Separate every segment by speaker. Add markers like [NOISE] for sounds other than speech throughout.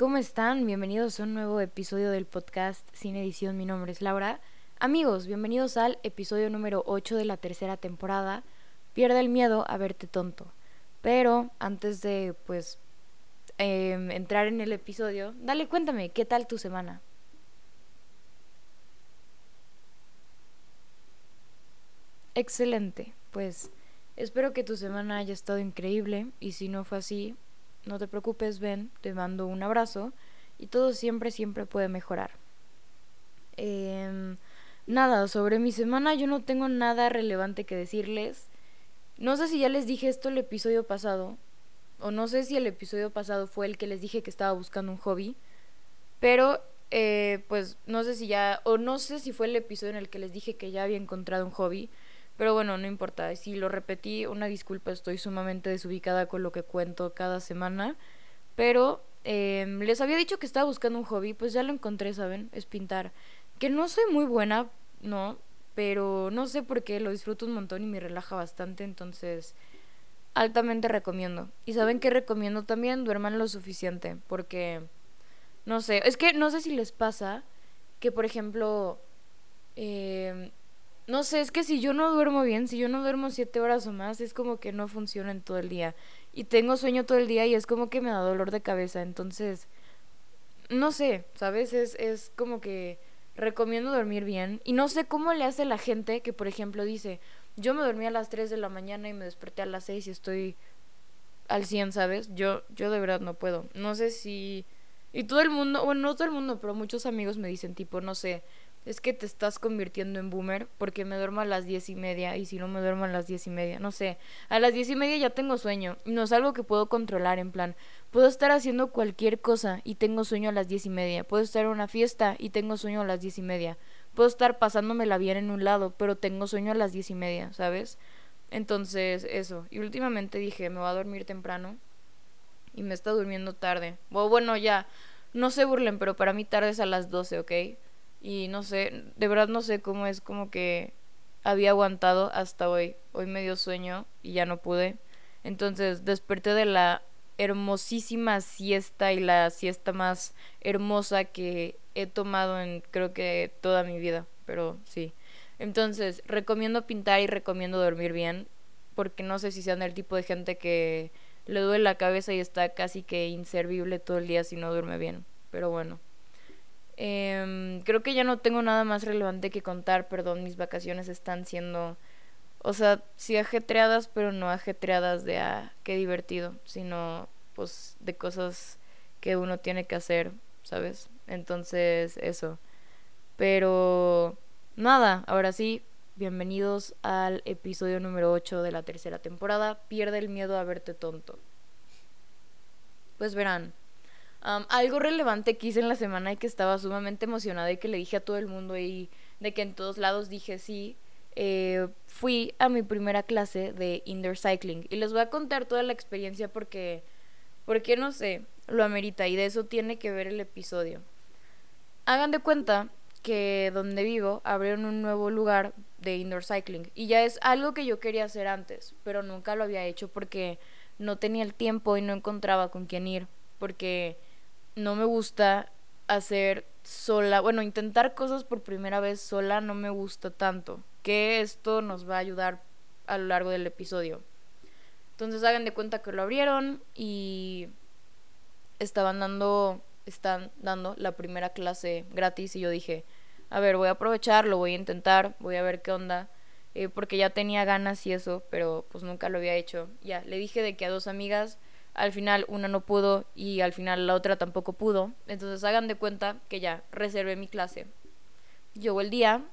Speaker 1: ¿cómo están? Bienvenidos a un nuevo episodio del podcast Sin Edición. Mi nombre es Laura. Amigos, bienvenidos al episodio número 8 de la tercera temporada. Pierde el miedo a verte tonto. Pero antes de, pues, em, entrar en el episodio, dale, cuéntame, ¿qué tal tu semana? Excelente, pues espero que tu semana haya estado increíble y si no fue así, no te preocupes, ven, te mando un abrazo y todo siempre, siempre puede mejorar. Em, nada, sobre mi semana yo no tengo nada relevante que decirles. No sé si ya les dije esto el episodio pasado, o no sé si el episodio pasado fue el que les dije que estaba buscando un hobby, pero eh, pues no sé si ya, o no sé si fue el episodio en el que les dije que ya había encontrado un hobby, pero bueno, no importa. Si lo repetí, una disculpa, estoy sumamente desubicada con lo que cuento cada semana. Pero em, les había dicho que estaba buscando un hobby, pues ya lo encontré, ¿saben? Es pintar. Que no soy muy buena, no, pero no sé por qué, lo disfruto un montón y me relaja bastante, entonces altamente recomiendo. Y saben que recomiendo también, duerman lo suficiente, porque, no sé, es que no sé si les pasa que, por ejemplo, eh, no sé, es que si yo no duermo bien, si yo no duermo siete horas o más, es como que no funciona en todo el día. Y tengo sueño todo el día y es como que me da dolor de cabeza. Entonces, no sé, ¿sabes? Es, es como que recomiendo dormir bien. Y no sé cómo le hace la gente que, por ejemplo, dice, yo me dormí a las 3 de la mañana y me desperté a las 6 y estoy al 100, ¿sabes? Yo, yo de verdad no puedo. No sé si... Y todo el mundo, bueno, no todo el mundo, pero muchos amigos me dicen tipo, no sé, es que te estás convirtiendo en boomer porque me duermo a las diez y media y si no me duermo a las diez y media, no sé, a las diez y media ya tengo sueño no es algo que puedo controlar en plan, puedo estar haciendo cualquier cosa y tengo sueño a las diez y media, puedo estar en una fiesta y tengo sueño a las diez y media, puedo estar pasándomela bien en un lado pero tengo sueño a las diez y media, ¿sabes? Entonces eso, y últimamente dije me voy a dormir temprano y me está durmiendo tarde, o bueno ya, no se burlen pero para mí tarde es a las doce, ¿ok? Y no sé, de verdad no sé cómo es como que había aguantado hasta hoy. Hoy me dio sueño y ya no pude. Entonces desperté de la hermosísima siesta y la siesta más hermosa que he tomado en creo que toda mi vida. Pero sí. Entonces, recomiendo pintar y recomiendo dormir bien. Porque no sé si sean el tipo de gente que le duele la cabeza y está casi que inservible todo el día si no duerme bien. Pero bueno. Eh, creo que ya no tengo nada más relevante que contar, perdón, mis vacaciones están siendo, o sea, sí ajetreadas, pero no ajetreadas de, ah, qué divertido, sino pues de cosas que uno tiene que hacer, ¿sabes? Entonces, eso. Pero, nada, ahora sí, bienvenidos al episodio número 8 de la tercera temporada, Pierde el miedo a verte tonto. Pues verán, algo relevante que hice en la semana y que estaba sumamente emocionada y que le dije a todo el mundo y de que en todos lados dije sí, eh, fui a mi primera clase de indoor cycling y les voy a contar toda la experiencia porque, porque no sé, lo amerita y de eso tiene que ver el episodio. Hagan de cuenta que donde vivo abrieron un nuevo lugar de indoor cycling y ya es algo que yo quería hacer antes, pero nunca lo había hecho porque no tenía el tiempo y no encontraba con quién ir, porque no me gusta hacer sola, bueno, intentar cosas por primera vez sola no me gusta tanto, que esto nos va a ayudar a lo largo del episodio. Entonces hagan de cuenta que lo abrieron y estaban dando, están dando la primera clase gratis y yo dije, a ver, voy a aprovechar, lo voy a intentar, voy a ver qué onda, eh, porque ya tenía ganas y eso, pero pues nunca lo había hecho. Ya, le dije de que a dos amigas al final una no pudo y al final la otra tampoco pudo. Entonces hagan de cuenta que ya reservé mi clase. Llegó el día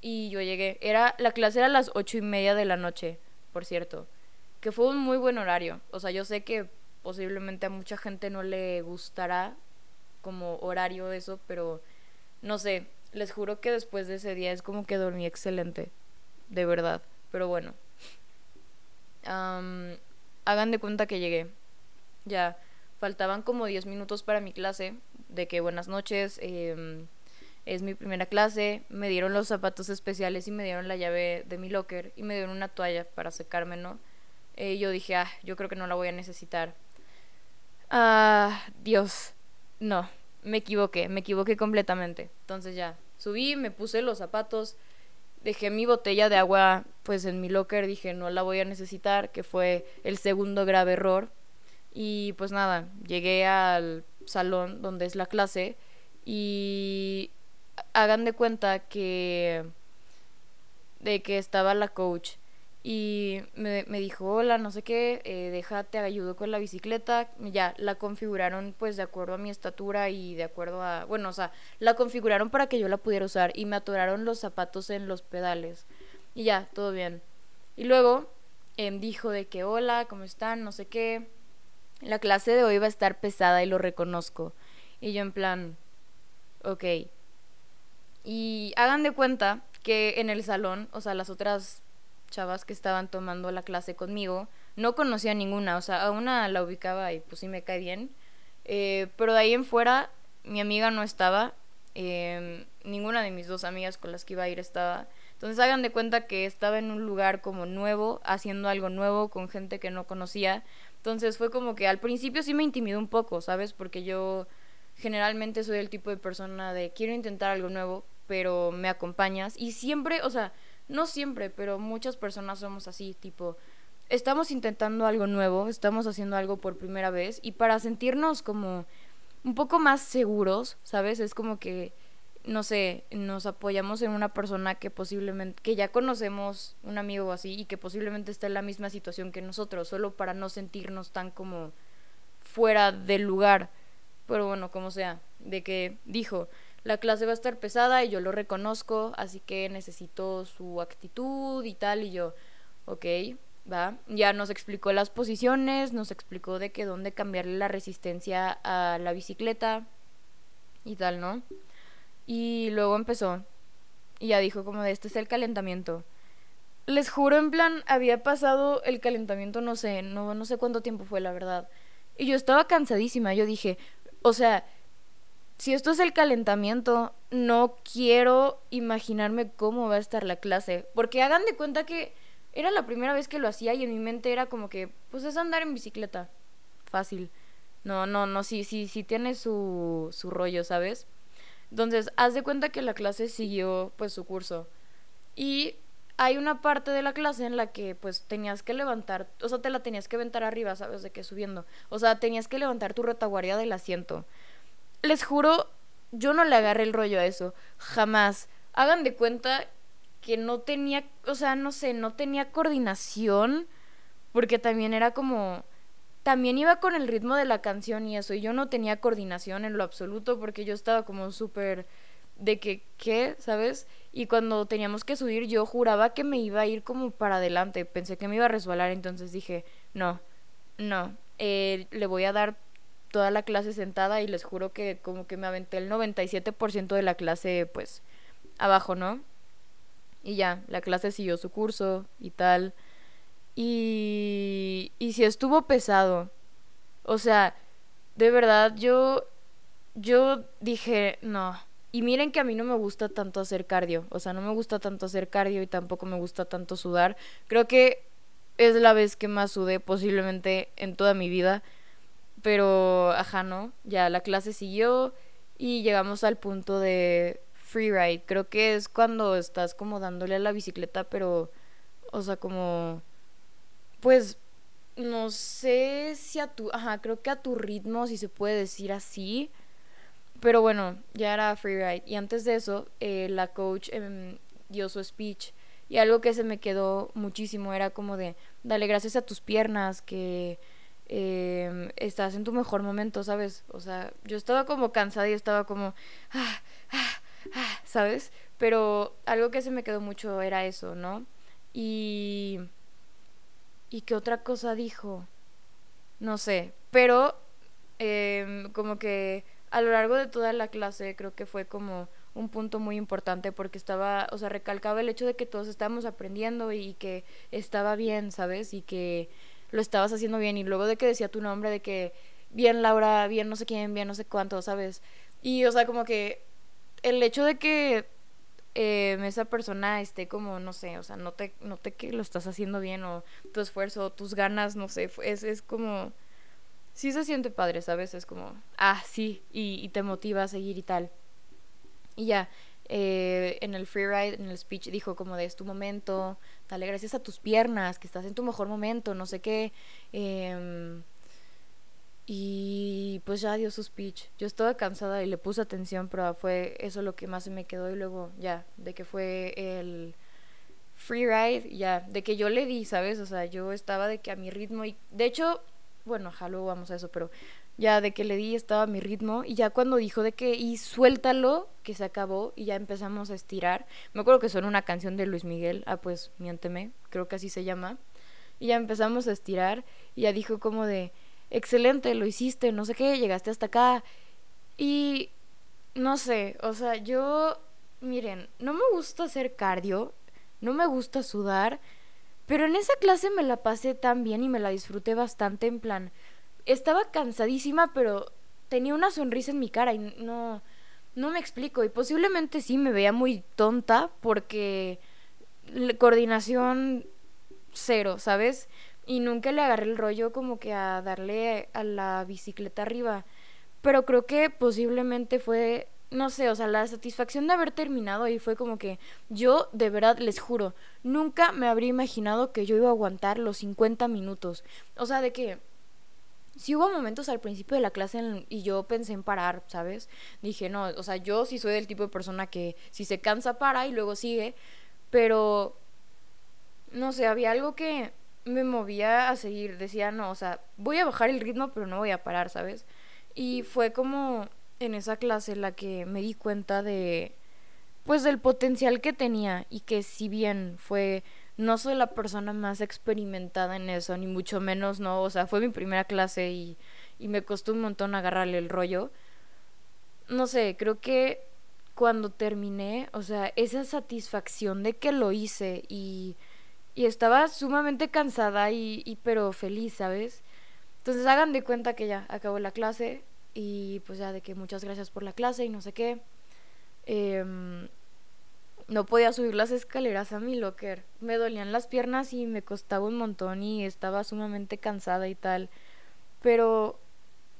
Speaker 1: y yo llegué. Era, la clase era a las ocho y media de la noche, por cierto. Que fue un muy buen horario. O sea, yo sé que posiblemente a mucha gente no le gustará como horario eso, pero no sé. Les juro que después de ese día es como que dormí excelente. De verdad. Pero bueno. hagan de cuenta que llegué ya faltaban como 10 minutos para mi clase, de que buenas noches, em, es mi primera clase, me dieron los zapatos especiales y me dieron la llave de mi locker y me dieron una toalla para secarme, ¿no? Eh, yo dije, ah, yo creo que no la voy a necesitar. Ah, Dios. no, me equivoqué, me equivoqué completamente. Entonces ya, subí, me puse los zapatos, dejé mi botella de agua pues en mi locker, dije no la voy a necesitar, que fue el segundo grave error. Y pues nada, llegué al salón donde es la clase y hagan de cuenta que de que estaba la coach y me, me dijo, hola, no sé qué, eh, déjate, ayudo con la bicicleta. Ya, la configuraron pues de acuerdo a mi estatura y de acuerdo a, bueno, o sea, la configuraron para que yo la pudiera usar y me atoraron los zapatos en los pedales. Y ya, todo bien. Y luego em, dijo de que, hola, ¿cómo están? No sé qué. La clase de hoy va a estar pesada y lo reconozco. Y yo en plan, ok. Y hagan de cuenta que en el salón, o sea, las otras chavas que estaban tomando la clase conmigo, no conocía ninguna, o sea, a una la ubicaba y pues sí me cae bien, eh, pero de ahí en fuera mi amiga no estaba, em, ninguna de mis dos amigas con las que iba a ir estaba, entonces hagan de cuenta que estaba en un lugar como nuevo, haciendo algo nuevo con gente que no conocía, entonces fue como que al principio sí me intimidó un poco, ¿sabes? Porque yo generalmente soy el tipo de persona de quiero intentar algo nuevo, pero me acompañas y siempre, o sea, no siempre, pero muchas personas somos así, tipo, estamos intentando algo nuevo, estamos haciendo algo por primera vez y para sentirnos como un poco más seguros, ¿sabes? Es como que, no sé, nos apoyamos en una persona que posiblemente, que ya conocemos, un amigo así, y que posiblemente está en la misma situación que nosotros, solo para no sentirnos tan como fuera del lugar. Pero bueno, como sea, de que dijo, la clase va a estar pesada y yo lo reconozco, así que necesito su actitud y tal, y yo, ok, va. Ya nos explicó las posiciones, nos explicó de que dónde cambiarle la resistencia a la bicicleta y tal, ¿no? Y luego empezó, y ya dijo como de este es el calentamiento. Les juro, en plan, había pasado el calentamiento, no sé, no, no sé cuánto tiempo fue, la verdad. Y yo estaba cansadísima, yo dije, o sea, si esto es el calentamiento, no quiero imaginarme cómo va a estar la clase. Porque hagan de cuenta que era la primera vez que lo hacía y en mi mente era como que, pues es andar en bicicleta. Fácil. No, no, no, sí, sí, sí tiene su, su rollo, ¿sabes? Entonces, haz de cuenta que la clase siguió pues su curso. Y hay una parte de la clase en la que pues tenías que levantar, o sea, te la tenías que aventar arriba, ¿sabes? De que subiendo. O sea, tenías que levantar tu retaguardia del asiento les juro, yo no le agarré el rollo a eso. Jamás. Hagan de cuenta que no tenía, o sea, no sé, no tenía coordinación. Porque también era como. También iba con el ritmo de la canción y eso. Y yo no tenía coordinación en lo absoluto porque yo estaba como súper. De que, ¿qué? ¿Sabes? Y cuando teníamos que subir, yo juraba que me iba a ir como para adelante. Pensé que me iba a resbalar, entonces dije, no, no. Eh, le voy a dar toda la clase sentada y les juro que como que me aventé el 97% de la clase pues abajo, ¿no? Y ya, la clase siguió su curso y tal. Y, y si estuvo pesado. O sea, de verdad yo, yo dije, no. Y miren que a mí no me gusta tanto hacer cardio. O sea, no me gusta tanto hacer cardio y tampoco me gusta tanto sudar. Creo que es la vez que más sudé posiblemente en toda mi vida. Pero, ajá, ¿no? Ya la clase siguió y llegamos al punto de freeride. Creo que es cuando estás como dándole a la bicicleta, pero, o sea, como, pues, no sé si a tu, ajá, creo que a tu ritmo, si se puede decir así. Pero bueno, ya era freeride. Y antes de eso, eh, la coach em, dio su speech. Y algo que se me quedó muchísimo era como de, dale gracias a tus piernas, que eh, estás en tu mejor momento, ¿sabes? O sea, yo estaba como cansada y estaba como, ah, ah, ah, ¿sabes? Pero algo que se me quedó mucho era eso, ¿no? Y... ¿Y qué otra cosa dijo? No sé, pero eh, como que a lo largo de toda la clase creo que fue como un punto muy importante porque estaba, o sea, recalcaba el hecho de que todos estábamos aprendiendo y que estaba bien, ¿sabes? Y que lo estabas haciendo bien y luego de que decía tu nombre, de que bien Laura, bien no sé quién, bien no sé cuánto, ¿sabes? Y o sea, como que el hecho de que eh, esa persona esté como, no sé, o sea, note, note que lo estás haciendo bien o tu esfuerzo, tus ganas, no sé, es, es como... sí se siente padre, ¿sabes? Es como, ah, sí, y, te motiva a seguir y tal. Y ya, eh, en el freeride, en el speech, dijo como de es tu momento, dale gracias a tus piernas, que estás en tu mejor momento, no sé qué. Eh, y pues ya dio su speech. Yo estaba cansada y le puse atención, pero fue eso lo que más se me quedó. Y luego ya, de que fue el free ride, ya, de que yo le di, ¿sabes? O sea, yo estaba de que a mi ritmo. Y de hecho, bueno, luego vamos a eso, pero ya de que le di estaba a mi ritmo. Y ya cuando dijo de que, y suéltalo, que se acabó, y ya empezamos a estirar. Me acuerdo que son una canción de Luis Miguel. Ah, pues miénteme, creo que así se llama. Y ya empezamos a estirar. Y ya dijo como de excelente, lo hiciste, no sé qué, llegaste hasta acá. Y no sé, o sea, yo, miren, no me gusta hacer cardio, no me gusta sudar, pero en esa clase me la pasé tan bien y me la disfruté bastante en plan, estaba cansadísima, pero tenía una sonrisa en mi cara y no, no me explico. Y posiblemente sí me veía muy tonta porque coordinación cero, ¿sabes? Y nunca le agarré el rollo como que a darle a la bicicleta arriba. Pero creo que posiblemente fue, no sé, o sea, la satisfacción de haber terminado y fue como que yo, de verdad, les juro, nunca me habría imaginado que yo iba a aguantar los 50 minutos. O sea, de que sí hubo momentos al principio de la clase y yo pensé en parar, ¿sabes? Dije, no, o sea, yo sí soy del tipo de persona que si se cansa para y luego sigue, pero no sé, había algo que me movía a seguir, decía, no, o sea, voy a bajar el ritmo, pero no voy a parar, ¿sabes? Y fue como en esa clase la que me di cuenta de, pues, del potencial que tenía y que si bien fue, no soy la persona más experimentada en eso, ni mucho menos, no, o sea, fue mi primera clase y, y me costó un montón agarrarle el rollo. No sé, creo que cuando terminé, o sea, esa satisfacción de que lo hice y y estaba sumamente cansada y, pero feliz, ¿sabes? Entonces hagan de cuenta que ya acabó la clase y pues ya de que muchas gracias por la clase y no sé qué. Em, no podía subir las escaleras a mi locker. Me dolían las piernas y me costaba un montón y estaba sumamente cansada y tal. Pero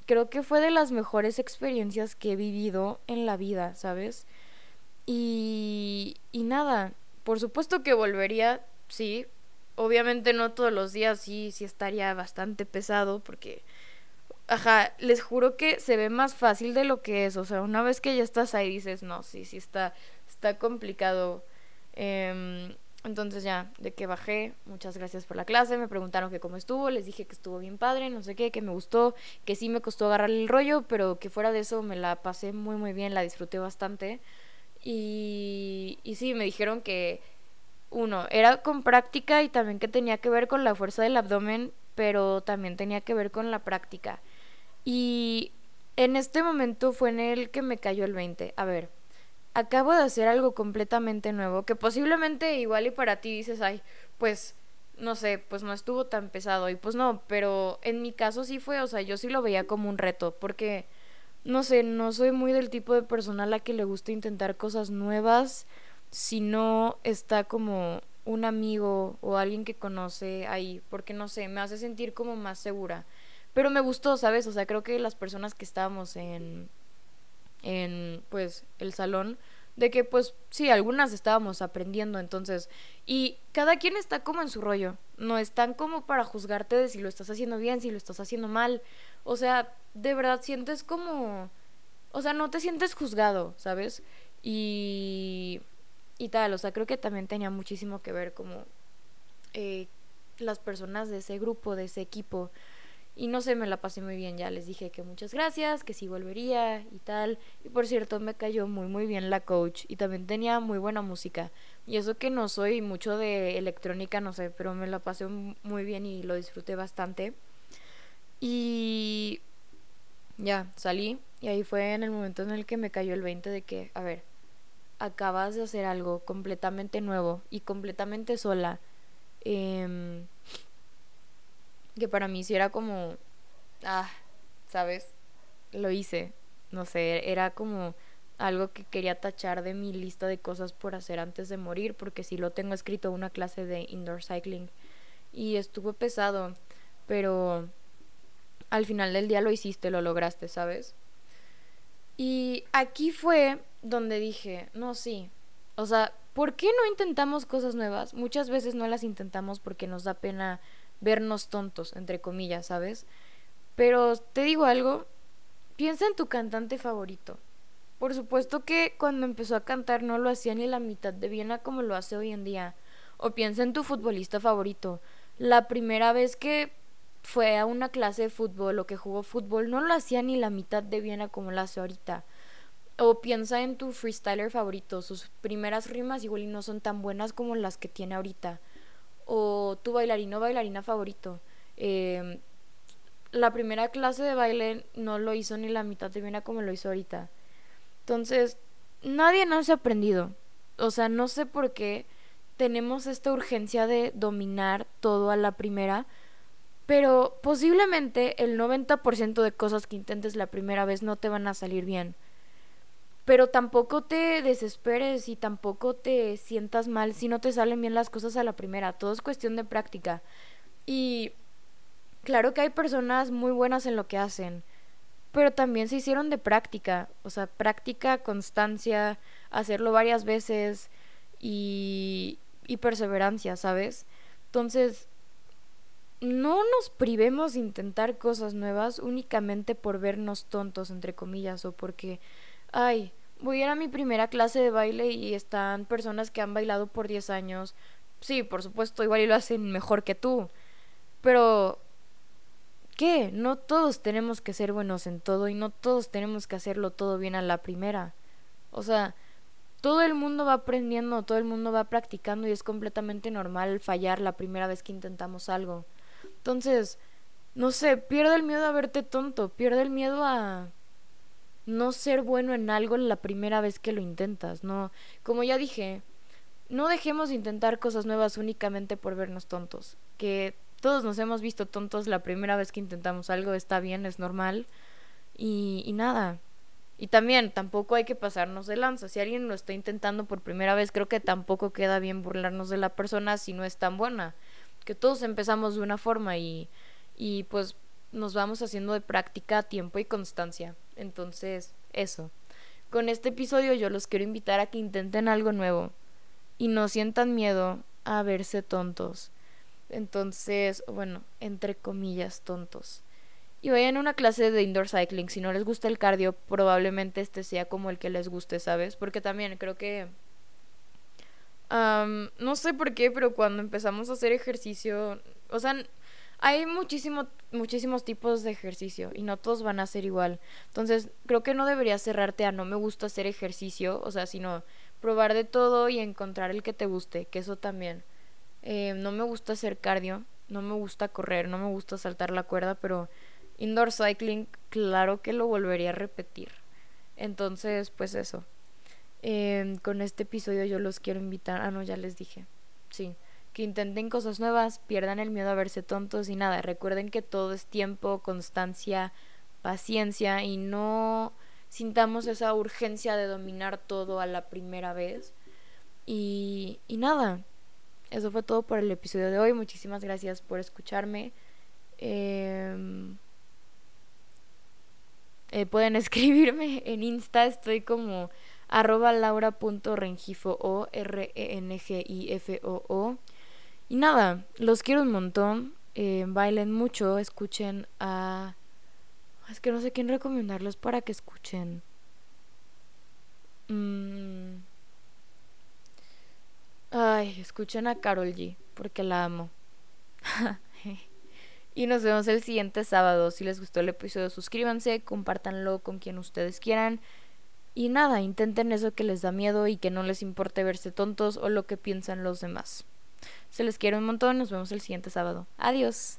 Speaker 1: creo que fue de las mejores experiencias que he vivido en la vida, ¿sabes? Y, y nada, por supuesto que volvería sí. Obviamente no todos los días, sí, sí estaría bastante pesado porque, ajá, les juro que se ve más fácil de lo que es. O sea, una vez que ya estás ahí dices, no, sí, sí está, está complicado. Em, entonces ya, de que bajé, muchas gracias por la clase, me preguntaron que cómo estuvo, les dije que estuvo bien padre, no sé qué, que me gustó, que sí me costó agarrar el rollo, pero que fuera de eso me la pasé muy muy bien, la disfruté bastante. Y, y sí, me dijeron que uno, era con práctica y también que tenía que ver con la fuerza del abdomen, pero también tenía que ver con la práctica. Y en este momento fue en el que me cayó el 20. A ver, acabo de hacer algo completamente nuevo, que posiblemente igual y para ti dices, ay, pues no sé, pues no estuvo tan pesado y pues no, pero en mi caso sí fue, o sea, yo sí lo veía como un reto, porque no sé, no soy muy del tipo de persona a la que le gusta intentar cosas nuevas si no está como un amigo o alguien que conoce ahí, porque no sé, me hace sentir como más segura. Pero me gustó, ¿sabes? O sea, creo que las personas que estábamos en en pues el salón de que pues sí, algunas estábamos aprendiendo, entonces, y cada quien está como en su rollo, no están como para juzgarte de si lo estás haciendo bien, si lo estás haciendo mal, o sea, de verdad sientes como, o sea, no te sientes juzgado, ¿sabes? Y y tal. O sea, creo que también tenía muchísimo que ver como eh, las personas de ese grupo, de ese equipo. Y no sé, me la pasé muy bien. Ya les dije que muchas gracias, que sí volvería y tal. Y por cierto, me cayó muy, muy bien la coach. Y también tenía muy buena música. Y eso que no soy mucho de electrónica, no sé, pero me la pasé muy bien y lo disfruté bastante. Y ya, salí. Y ahí fue en el momento en el que me cayó el 20 de que, a ver, acabas de hacer algo completamente nuevo y completamente sola, eh, que para mí sí era como, ah, ¿sabes? Lo hice, no sé, era como algo que quería tachar de mi lista de cosas por hacer antes de morir, porque sí lo tengo escrito una clase de indoor cycling y estuvo pesado, pero al final del día lo hiciste, lo lograste, ¿sabes? Y aquí fue donde dije, no, sí. O sea, ¿por qué no intentamos cosas nuevas? Muchas veces no las intentamos porque nos da pena vernos tontos, entre comillas, ¿sabes? Pero te digo algo, piensa en tu cantante favorito. Por supuesto que cuando empezó a cantar no lo hacía ni la mitad de bien a como lo hace hoy en día. O piensa en tu futbolista favorito. La primera vez que fue a una clase de fútbol o que jugó fútbol no lo hacía ni la mitad de bien a como lo hace ahorita. O piensa en tu freestyler favorito. Sus primeras rimas igual y no son tan buenas como las que tiene ahorita. O tu bailarino o bailarina favorito. Eh, la primera clase de baile no lo hizo ni la mitad de bien como lo hizo ahorita. Entonces, nadie nos ha aprendido. O sea, no sé por qué tenemos esta urgencia de dominar todo a la primera, pero posiblemente el 90% de cosas que intentes la primera vez no te van a salir bien. Pero tampoco te desesperes y tampoco te sientas mal si no te salen bien las cosas a la primera. Todo es cuestión de práctica. Y Claro que hay personas muy buenas en lo que hacen, pero también se hicieron de práctica, o sea, práctica, constancia, hacerlo varias veces y, y perseverancia, ¿sabes? Entonces, no nos privemos de intentar cosas nuevas únicamente por vernos tontos, entre comillas, o porque, ay, voy a ir a mi primera clase de baile y están personas que han bailado por 10 años. Sí, por supuesto, igual y lo hacen mejor que tú. Pero qué? No todos tenemos que ser buenos en todo y no todos tenemos que hacerlo todo bien a la primera. O sea, todo el mundo va aprendiendo, todo el mundo va practicando y es completamente normal fallar la primera vez que intentamos algo. Entonces, no sé, pierde el miedo a verte tonto, pierde el miedo a no ser bueno en algo la primera vez que lo intentas, no, como ya dije, no dejemos de intentar cosas nuevas únicamente por vernos tontos, que todos nos hemos visto tontos la primera vez que intentamos algo, está bien, es normal. Y, y nada. Y también tampoco hay que pasarnos de lanza. Si alguien lo está intentando por primera vez, creo que tampoco queda bien burlarnos de la persona si no es tan buena. Que todos empezamos de una forma y, y pues nos vamos haciendo de práctica, tiempo y constancia. Entonces, eso. Con este episodio yo los quiero invitar a que intenten algo nuevo y no sientan miedo a verse tontos. Entonces, bueno, entre comillas, tontos. Y vayan a una clase de indoor cycling. Si no les gusta el cardio, probablemente este sea como el que les guste, ¿sabes? Porque también creo que... no sé por qué, pero cuando empezamos a hacer ejercicio, o sea, hay muchísimo, muchísimos tipos de ejercicio y no todos van a ser igual. Entonces, creo que no deberías cerrarte a no me gusta hacer ejercicio, o sea, sino probar de todo y encontrar el que te guste, que eso también. Eh, no me gusta hacer cardio, no me gusta correr, no me gusta saltar la cuerda, pero indoor cycling, claro que lo volvería a repetir. Entonces, pues eso. Em, con este episodio yo los quiero invitar. Ah, no, ya les dije. Sí. Intenten cosas nuevas, pierdan el miedo a verse tontos y nada. Recuerden que todo es tiempo, constancia, paciencia y no sintamos esa urgencia de dominar todo a la primera vez. Y, y nada, eso fue todo por el episodio de hoy. Muchísimas gracias por escucharme. Em, eh, pueden [LAUGHS] escribirme en Insta, estoy como arroba laura.rengifo o r e n g i f o o y nada los quiero un montón eh, bailen mucho escuchen a es que no sé quién recomendarlos para que escuchen mm. Ay, escuchen a Carol G, porque la amo. [LAUGHS] y nos vemos el siguiente sábado. Si les gustó el episodio, suscríbanse, compártanlo con quien ustedes quieran. Y nada, intenten eso que les da miedo y que no les importe verse tontos o lo que piensan los demás. Se les quiere un montón, nos vemos el siguiente sábado. Adiós.